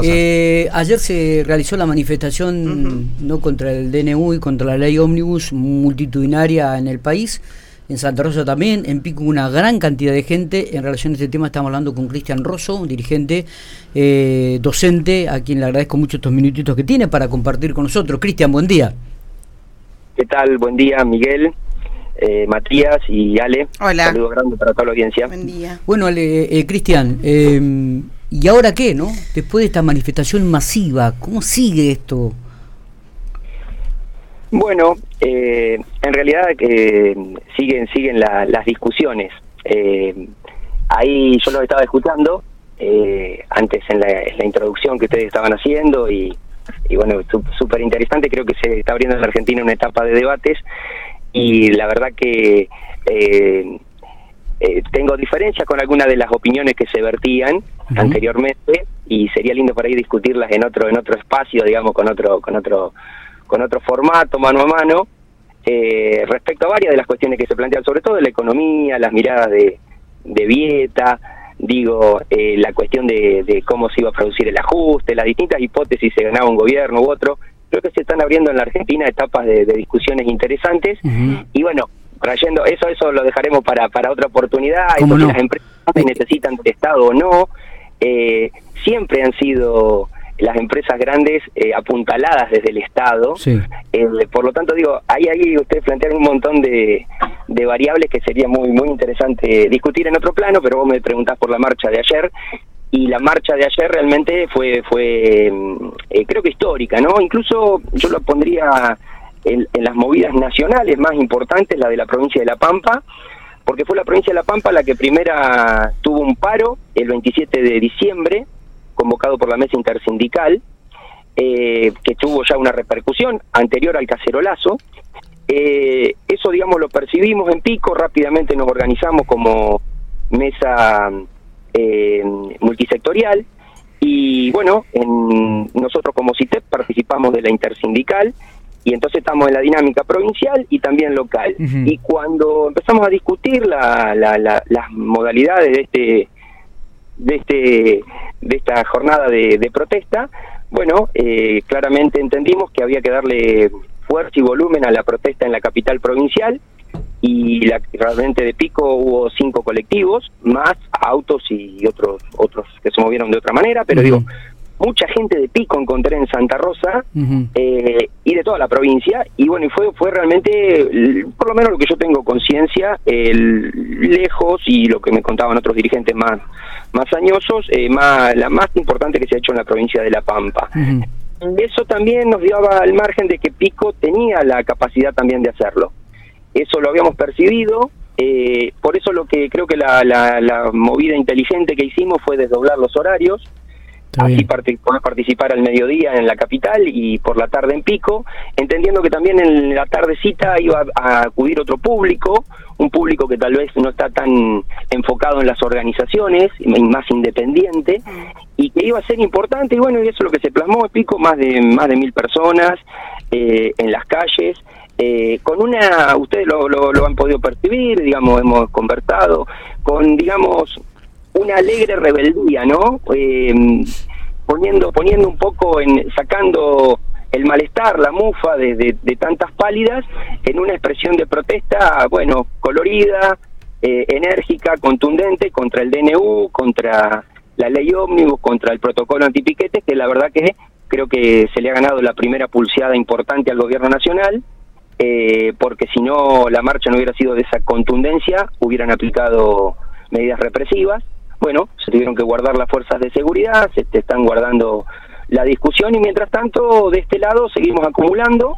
cosas. Eh, ayer se realizó la manifestación no contra el DNU y contra la ley ómnibus multitudinaria en el país. En Santa Rosa también, en Pico una gran cantidad de gente. En relación a este tema estamos hablando con Cristian Rosso, un dirigente eh, docente, a quien le agradezco mucho estos minutitos que tiene para compartir con nosotros. Cristian, buen día. ¿Qué tal? Buen día, Miguel. Eh, Matías y Ale. Hola. Saludos grandes para toda la audiencia. Buen día. Bueno, Ale, eh, Cristian, eh, ¿y ahora qué, no? Después de esta manifestación masiva, ¿cómo sigue esto? Bueno, eh, en realidad eh, siguen siguen las discusiones. Eh, ahí yo lo estaba escuchando eh, antes en la, en la, introducción que ustedes estaban haciendo y, y bueno, súper interesante. Creo que se está abriendo en Argentina una etapa de debates y la verdad que eh, eh, tengo diferencias con algunas de las opiniones que se vertían uh -huh. anteriormente y sería lindo por ahí discutirlas en otro en otro espacio, digamos, con otro con otro con otro formato, mano a mano, eh, respecto a varias de las cuestiones que se plantean, sobre todo de la economía, las miradas de, de Vieta, digo, eh, la cuestión de, de, cómo se iba a producir el ajuste, las distintas hipótesis se ganaba un gobierno u otro. Creo que se están abriendo en la Argentina etapas de, de discusiones interesantes uh -huh. y bueno, trayendo eso, eso lo dejaremos para, para otra oportunidad, eso no? que las empresas necesitan del Estado o no, eh, siempre han sido las empresas grandes eh, apuntaladas desde el Estado. Sí. Eh, por lo tanto, digo, ahí, ahí ustedes plantean un montón de, de, variables que sería muy, muy interesante discutir en otro plano, pero vos me preguntás por la marcha de ayer. Y la marcha de ayer realmente fue, fue eh, creo que histórica, ¿no? Incluso yo lo pondría en, en las movidas nacionales más importantes, la de la provincia de La Pampa, porque fue la provincia de La Pampa la que primera tuvo un paro el 27 de diciembre, convocado por la mesa intersindical, eh, que tuvo ya una repercusión anterior al cacerolazo. Eh, eso, digamos, lo percibimos en Pico, rápidamente nos organizamos como mesa eh, multisectorial y bueno, en, nosotros como CITEP participamos de la intersindical y entonces estamos en la dinámica provincial y también local. Uh -huh. Y cuando empezamos a discutir la, la, la, las modalidades de este de este de esta jornada de, de protesta, bueno, eh, claramente entendimos que había que darle fuerza y volumen a la protesta en la capital provincial y la, realmente de pico hubo cinco colectivos, más autos y otros otros que se movieron de otra manera, pero uh -huh. digo, mucha gente de pico encontré en Santa Rosa uh -huh. eh, y de toda la provincia y bueno y fue fue realmente por lo menos lo que yo tengo conciencia lejos y lo que me contaban otros dirigentes más más añosos eh, más la más importante que se ha hecho en la provincia de La Pampa uh -huh. eso también nos daba al margen de que Pico tenía la capacidad también de hacerlo eso lo habíamos percibido eh, por eso lo que creo que la, la, la movida inteligente que hicimos fue desdoblar los horarios así part poder participar al mediodía en la capital y por la tarde en Pico, entendiendo que también en la tardecita iba a acudir otro público, un público que tal vez no está tan enfocado en las organizaciones, más independiente, y que iba a ser importante, y bueno, y eso es lo que se plasmó en Pico, más de, más de mil personas eh, en las calles, eh, con una, ustedes lo, lo, lo han podido percibir, digamos, hemos conversado, con, digamos, una alegre rebeldía, ¿no? Eh, poniendo poniendo un poco en sacando el malestar, la mufa de, de, tantas pálidas en una expresión de protesta, bueno, colorida, eh, enérgica, contundente contra el DNU, contra la ley ómnibus, contra el protocolo antipiquetes, que la verdad que creo que se le ha ganado la primera pulseada importante al gobierno nacional, eh, porque si no la marcha no hubiera sido de esa contundencia, hubieran aplicado medidas represivas bueno, se tuvieron que guardar las fuerzas de seguridad, se te están guardando la discusión y mientras tanto de este lado seguimos acumulando,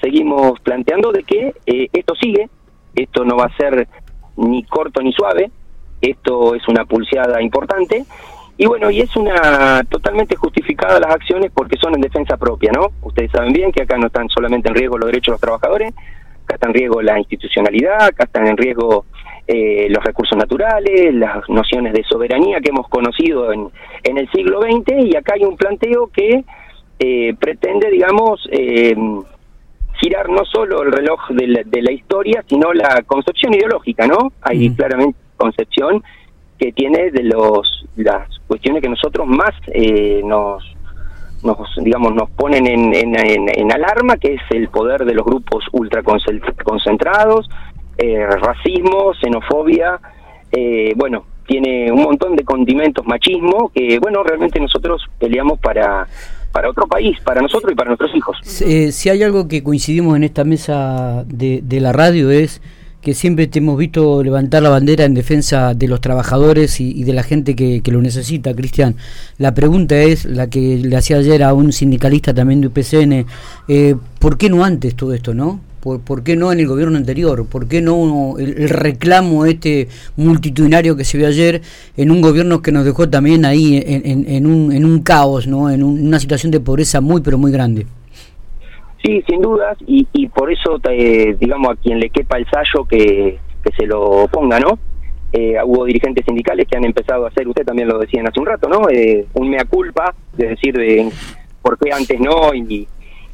seguimos planteando de que eh, esto sigue, esto no va a ser ni corto ni suave, esto es una pulseada importante y bueno, y es una totalmente justificada las acciones porque son en defensa propia, ¿no? Ustedes saben bien que acá no están solamente en riesgo los derechos de los trabajadores, acá está en riesgo la institucionalidad, acá están en riesgo eh, los recursos naturales, las nociones de soberanía que hemos conocido en, en el siglo XX y acá hay un planteo que eh, pretende, digamos, eh, girar no solo el reloj de la, de la, historia, sino la concepción ideológica, ¿no? Hay mm. claramente concepción que tiene de los las cuestiones que nosotros más eh, nos nos digamos nos ponen en, en, alarma que es el poder de los grupos ultraconcentrados eh, racismo xenofobia eh, bueno tiene un montón de condimentos machismo que bueno realmente nosotros peleamos para para otro país, para nosotros y para nuestros hijos. si hay algo que coincidimos en esta mesa de, de la radio es que siempre te hemos visto levantar la bandera en defensa de los trabajadores y, de la gente que, lo necesita, Cristian. La pregunta es la que le hacía ayer a un sindicalista también de UPCN, eh, ¿por qué no antes todo esto, no? ¿Por, qué no en el gobierno anterior? ¿Por qué no el, reclamo este multitudinario que se vio ayer en un gobierno que nos dejó también ahí en, un, en un caos, ¿no? en una situación de pobreza muy, pero muy grande? Sí, sin dudas, y, y por eso, eh, digamos, a quien le quepa el sallo que, que se lo ponga, ¿no? Eh, hubo dirigentes sindicales que han empezado a hacer, usted también lo decían hace un rato, ¿no? Eh, un mea culpa, de decir de por qué antes no y,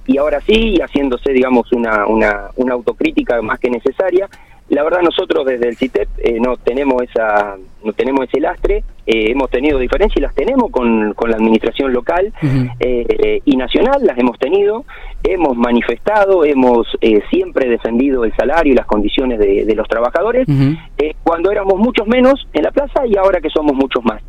y ahora sí, y haciéndose, digamos, una, una, una autocrítica más que necesaria. La verdad nosotros desde el CITEP eh, no tenemos esa no tenemos ese lastre, eh, hemos tenido diferencias y las tenemos con, con la administración local eh, y nacional, las hemos tenido, hemos manifestado, hemos siempre defendido el salario y las condiciones de, de los trabajadores, cuando éramos muchos menos en la plaza y ahora que somos muchos más.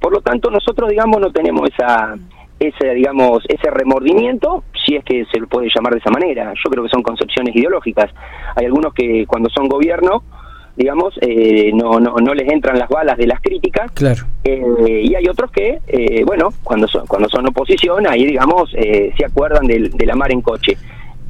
Por lo tanto, nosotros, digamos, no tenemos esa ese digamos ese remordimiento si es que se lo puede llamar de esa manera. Yo creo que son concepciones ideológicas. Hay algunos que cuando son gobierno digamos eh, no, no no les entran las balas de las críticas. Claro. Eh, y hay otros que eh, bueno cuando son cuando son oposición ahí digamos se acuerdan del, de la mar en coche.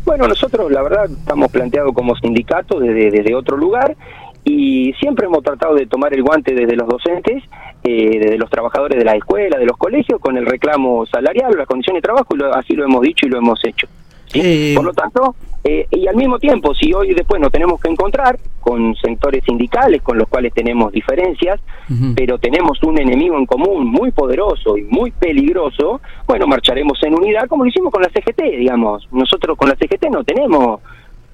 Bueno nosotros la verdad estamos planteados como sindicato desde desde otro lugar y siempre hemos tratado de tomar el guante desde los docentes, eh, desde los trabajadores de la escuela, de los colegios, con el reclamo salarial, las condiciones de trabajo, y así lo hemos dicho y lo hemos hecho. Eh, Por lo tanto, eh, y al mismo tiempo, si hoy después nos tenemos que encontrar con sectores sindicales con los cuales tenemos diferencias, pero tenemos un enemigo en común muy poderoso y muy peligroso, bueno, marcharemos en unidad como lo hicimos con la CGT, digamos. Nosotros con la CGT no tenemos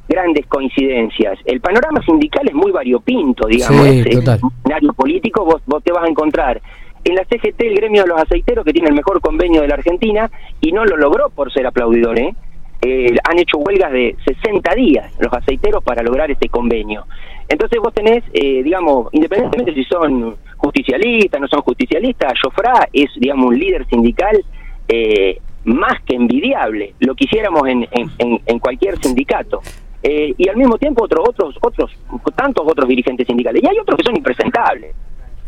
grandes coincidencias. El panorama sindical es muy variopinto, digamos. Sí, total. escenario político vos, vos te vas a encontrar en la CGT el gremio de los aceiteros que tiene el mejor convenio de la Argentina y no lo logró por ser aplaudidor, ¿eh? Eh, han hecho huelgas de 60 días los aceiteros para lograr este convenio. Entonces vos tenés, eh, digamos, independientemente si son justicialistas, no son justicialistas, Jofra es, digamos, un líder sindical eh, más que envidiable. Lo quisiéramos en, en, en cualquier sindicato. Eh, y al mismo tiempo otros otros otros tantos otros dirigentes sindicales. Y hay otros que son impresentables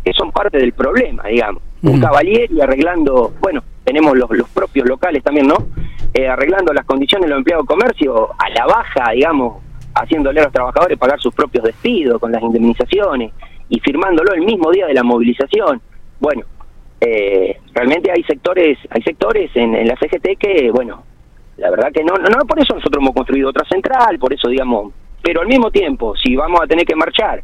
que son parte del problema digamos. Un caballero y arreglando bueno tenemos los, los propios locales también no eh, arreglando las condiciones de los empleados de comercio a la baja digamos haciéndole a los trabajadores pagar sus propios despidos con las indemnizaciones y firmándolo el mismo día de la movilización. Bueno eh, realmente hay sectores hay sectores en, en la CGT que bueno la verdad que no, no, por eso nosotros hemos construido otra central, por eso, digamos, pero al mismo tiempo, si vamos a tener que marchar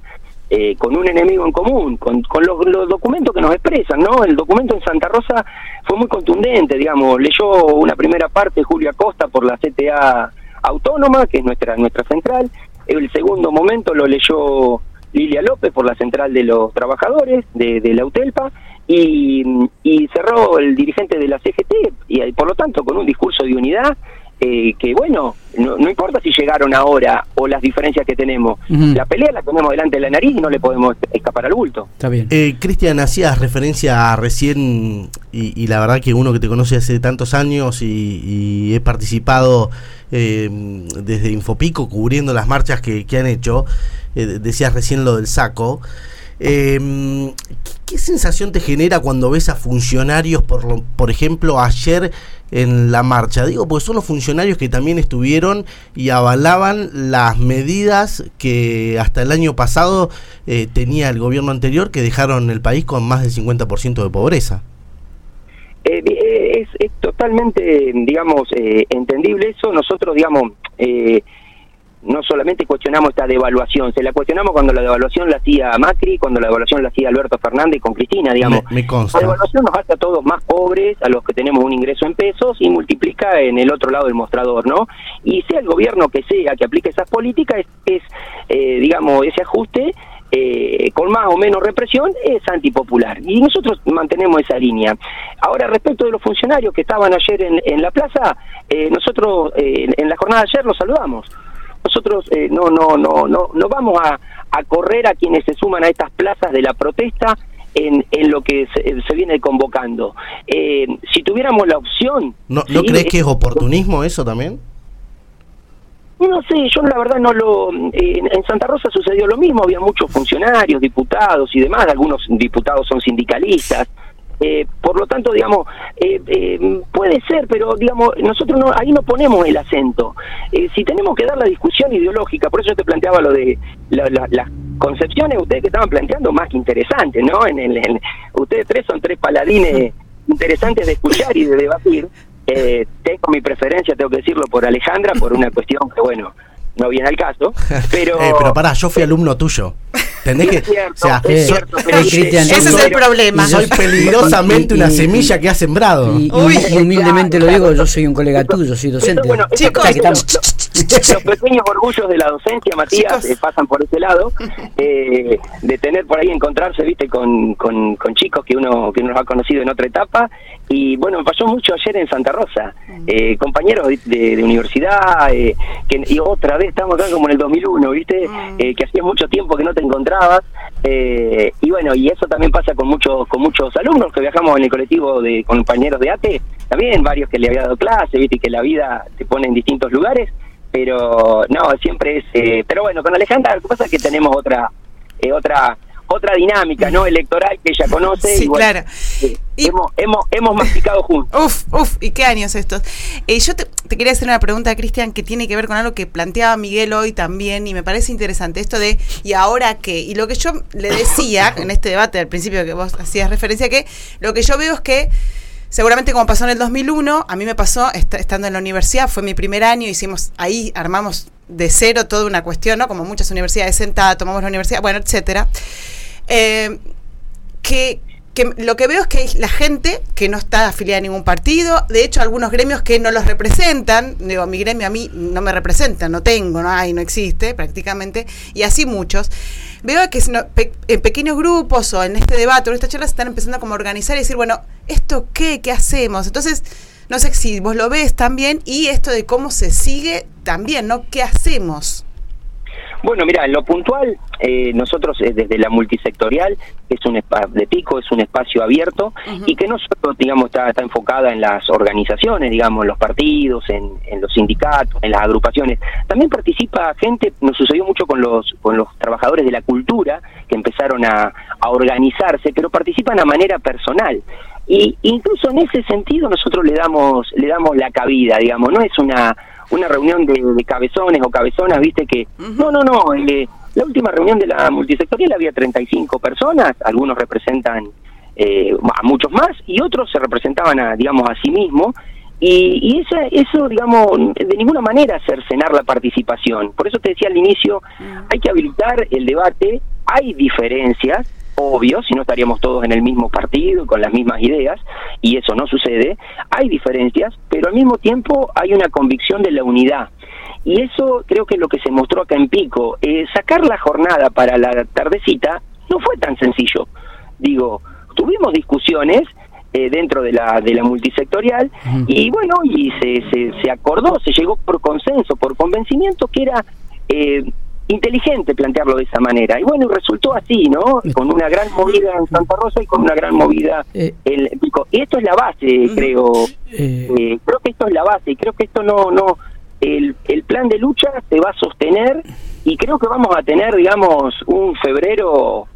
eh, con un enemigo en común, con, con los, documentos que nos expresan, ¿no? El documento en Santa Rosa fue muy contundente, digamos, leyó una primera parte Julio Acosta por la CTA Autónoma, que es nuestra, nuestra central, el segundo momento lo leyó Lilia López por la central de los trabajadores de, de la UTELPA, y, y cerró el dirigente de la CGT, y por lo tanto con un discurso de unidad eh, que bueno, no, no, importa si llegaron ahora o las diferencias que tenemos, la pelea la tenemos delante de la nariz y no le podemos escapar al bulto. Está bien. Eh, Cristian, hacías referencia a recién, y, la verdad que uno que te conoce hace tantos años y, he participado eh, desde Infopico cubriendo las marchas que, que han hecho, eh, decías recién lo del saco. Eh, ¿Qué sensación te genera cuando ves a funcionarios, por, por ejemplo, ayer en la marcha? Digo, pues son los funcionarios que también estuvieron y avalaban las medidas que hasta el año pasado eh, tenía el gobierno anterior que dejaron el país con más del 50% de pobreza. Eh, es, es, totalmente, digamos, eh, entendible eso. Nosotros, digamos, eh, no solamente cuestionamos esta devaluación, se la cuestionamos cuando la devaluación la hacía Macri, cuando la devaluación la hacía Alberto Fernández con Cristina, digamos. La devaluación nos hace a todos más pobres, a los que tenemos un ingreso en pesos y multiplica en el otro lado del mostrador, ¿no? Y sea el gobierno que sea que aplique esas políticas, es, eh, digamos, ese ajuste eh, con más o menos represión, es antipopular. Y nosotros mantenemos esa línea. Ahora, respecto de los funcionarios que estaban ayer en, en la plaza, eh, nosotros eh, en la jornada de ayer los saludamos. Nosotros no, no, no, no, no vamos a, a correr a quienes se suman a estas plazas de la protesta en, en lo que se, viene convocando. Eh, si tuviéramos la opción... ¿No, ¿no crees que es oportunismo eso también? No sé, yo la verdad no lo... en Santa Rosa sucedió lo mismo, había muchos funcionarios, diputados y demás, algunos diputados son sindicalistas, eh, por lo tanto, digamos, eh, eh, puede ser, pero digamos, nosotros no, ahí no ponemos el acento. si tenemos que dar la discusión ideológica, por eso yo te planteaba lo de las concepciones, ustedes que estaban planteando más que interesantes, ¿no? En, el, ustedes tres son tres paladines interesantes de escuchar y de debatir. tengo mi preferencia, tengo que decirlo, por Alejandra, por una cuestión que, bueno, no viene al caso. Pero, pero pará, yo fui alumno tuyo. ¿Entendés que? o sea, es cierto, ese es el problema. Soy peligrosamente una semilla que ha sembrado. Y, humildemente lo digo, yo soy un colega tuyo, soy docente. Bueno, chicos, los pequeños orgullos de la docencia, Matías, eh, pasan por ese lado, eh, de tener por ahí encontrarse, viste, con, con, con, chicos que uno que uno ha conocido en otra etapa. Y bueno, me pasó mucho ayer en Santa Rosa, eh, compañeros de, universidad, que, y otra vez estamos acá como en el 2001, viste, mm. que hacía mucho tiempo que no te encontrabas. y bueno, y eso también pasa con muchos con muchos alumnos que viajamos en el colectivo de compañeros de ATE, también varios que le había dado clase, viste, que la vida te pone en distintos lugares pero no, siempre es... Eh, pero bueno, con Alejandra lo que pasa es que tenemos otra eh, otra otra dinámica no electoral que ella conoce sí, claro. eh, y, hemos, hemos, hemos masticado juntos. Uf uf y qué años estos yo te, quería hacer una pregunta Cristian que tiene que ver con algo que planteaba Miguel hoy también y me parece interesante esto de y ahora qué y lo que yo le decía en este debate al principio que vos hacías referencia que lo que yo veo es que Seguramente como pasó en el 2001, a mí me pasó estando en la universidad, fue mi primer año, hicimos ahí, armamos de cero toda una cuestión, ¿no? Como muchas universidades sentadas, tomamos la universidad, bueno, etcétera. Eh, que, que lo que veo es que hay la gente que no está afiliada a ningún partido, de hecho algunos gremios que no los representan, digo, mi gremio a mí no me representa, no tengo, no hay, no existe prácticamente, y así muchos. Veo que en pequeños grupos o en este debate o en esta charla se están empezando a como organizar y decir, bueno, ¿esto qué? ¿Qué hacemos? Entonces, no sé si vos lo ves también y esto de cómo se sigue también, ¿no? ¿Qué hacemos? Bueno, mira, en lo puntual, eh, nosotros eh, desde la multisectorial, es un de pico, es un espacio abierto y que no solo, digamos, está, está enfocada en las organizaciones, digamos, en los partidos, en, los sindicatos, en las agrupaciones. También participa gente, nos sucedió mucho con los, con los trabajadores de la cultura, que empezaron a, a organizarse, pero participan a manera personal. Y incluso en ese sentido nosotros le damos le damos la cabida digamos. No es una una reunión de, cabezones o cabezonas, viste que... No, no, no, eh, la última reunión de la multisectorial había 35 personas, algunos representan eh, a muchos más y otros se representaban, a, digamos, a sí mismos. Y, y eso, eso, digamos, de ninguna manera cercenar la participación. Por eso te decía al inicio, hay que habilitar el debate, hay diferencias, obvio, si no estaríamos todos en el mismo partido, con las mismas ideas, y eso no sucede. Hay diferencias, pero al mismo tiempo hay una convicción de la unidad. Y eso creo que es lo que se mostró acá en Pico. Eh, sacar la jornada para la tardecita no fue tan sencillo. Digo, tuvimos discusiones eh, dentro de la, de la multisectorial y bueno, y se, se, se acordó, se llegó por consenso, por convencimiento que era... Eh, inteligente plantearlo de esa manera. Y bueno, resultó así, ¿no? Con una gran movida en Santa Rosa y con una gran movida eh. en Pico. Y esto es la base, creo. Eh. Eh, creo que esto es la base y creo que esto no, no, el, el plan de lucha se va a sostener y creo que vamos a tener, digamos, un febrero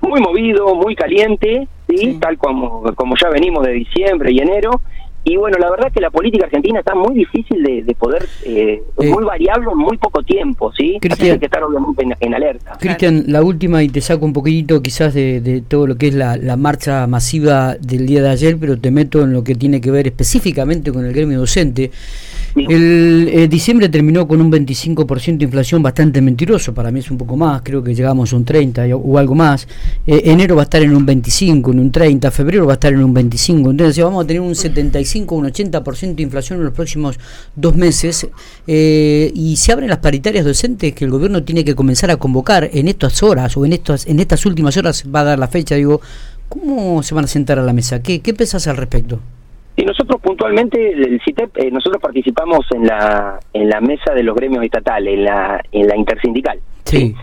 muy movido, muy caliente, ¿sí? tal como, como ya venimos de diciembre y enero, y bueno, la verdad es que la política argentina está muy difícil de, poder, eh, eh, muy variable en muy poco tiempo, ¿sí? Así hay que estar obviamente en, alerta. Cristian, la última y te saco un poquitito quizás de, todo lo que es la, la, marcha masiva del día de ayer, pero te meto en lo que tiene que ver específicamente con el gremio docente. El eh, diciembre terminó con un 25% de inflación bastante mentiroso, para mí es un poco más, creo que llegamos a un 30 o algo más. enero va a estar en un 25, en un 30, febrero va a estar en un 25, entonces vamos a tener un 75 75 o un 80% de inflación en los próximos dos meses eh, y se abren las paritarias docentes que el gobierno tiene que comenzar a convocar en estas horas o en estas, en estas últimas horas va a dar la fecha, digo, ¿cómo se van a sentar a la mesa? ¿Qué, qué pensás al respecto? Y nosotros puntualmente, el CITEP, eh, nosotros participamos en la en la mesa de los gremios estatales, en la en la intersindical. Sí.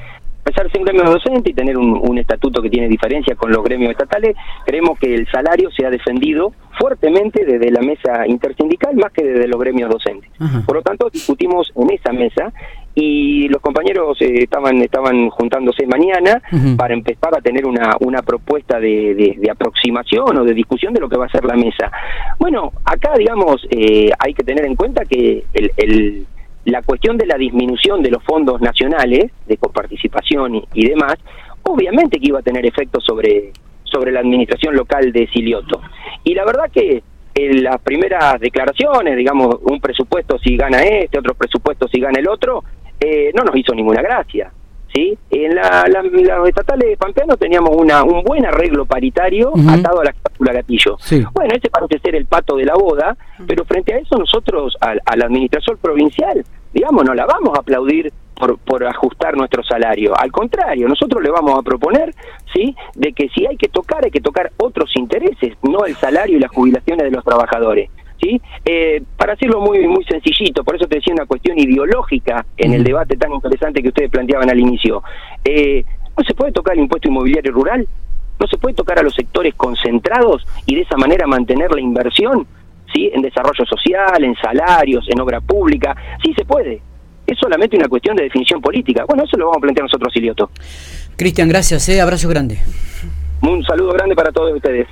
Pesar de ser un gremio docente y tener un, un estatuto que tiene diferencia con los gremios estatales, creemos que el salario se ha defendido fuertemente desde la mesa intersindical más que desde los gremios docentes. Ajá. Por lo tanto, discutimos en esa mesa y los compañeros eh, estaban estaban juntándose mañana para empezar a tener una, una propuesta de, de- de aproximación o de discusión de lo que va a ser la mesa. Bueno, acá, digamos, eh, hay que tener en cuenta que el, el- la cuestión de la disminución de los fondos nacionales, de coparticipación y, demás, obviamente que iba a tener efectos sobre, sobre la administración local de Silioto. Y la verdad que en las primeras declaraciones, digamos, un presupuesto si gana este, otro presupuesto si gana el otro, eh, no nos hizo ninguna gracia. ¿Sí? En la, la- los estatales de Pampeano teníamos una, un buen arreglo paritario atado a la cláusula gatillo. Sí. Bueno, ese parece ser el pato de la boda, pero frente a eso nosotros, al, a la administración provincial, digamos, no la vamos a aplaudir por, por ajustar nuestro salario. Al contrario, nosotros le vamos a proponer, ¿sí?, de que si hay que tocar, hay que tocar otros intereses, no el salario y las jubilaciones de los trabajadores. ¿Sí? Eh, para hacerlo muy muy sencillito, por eso te decía una cuestión ideológica en el debate tan interesante que ustedes planteaban al inicio. Eh, no se puede tocar el impuesto inmobiliario rural, no se puede tocar a los sectores concentrados y de esa manera mantener la inversión, ¿sí? En desarrollo social, en salarios, en obra pública, sí se puede. Es solamente una cuestión de definición política. Bueno, eso lo vamos a plantear nosotros, Silioto. Cristian, gracias, eh, abrazo grande. Un saludo grande para todos ustedes.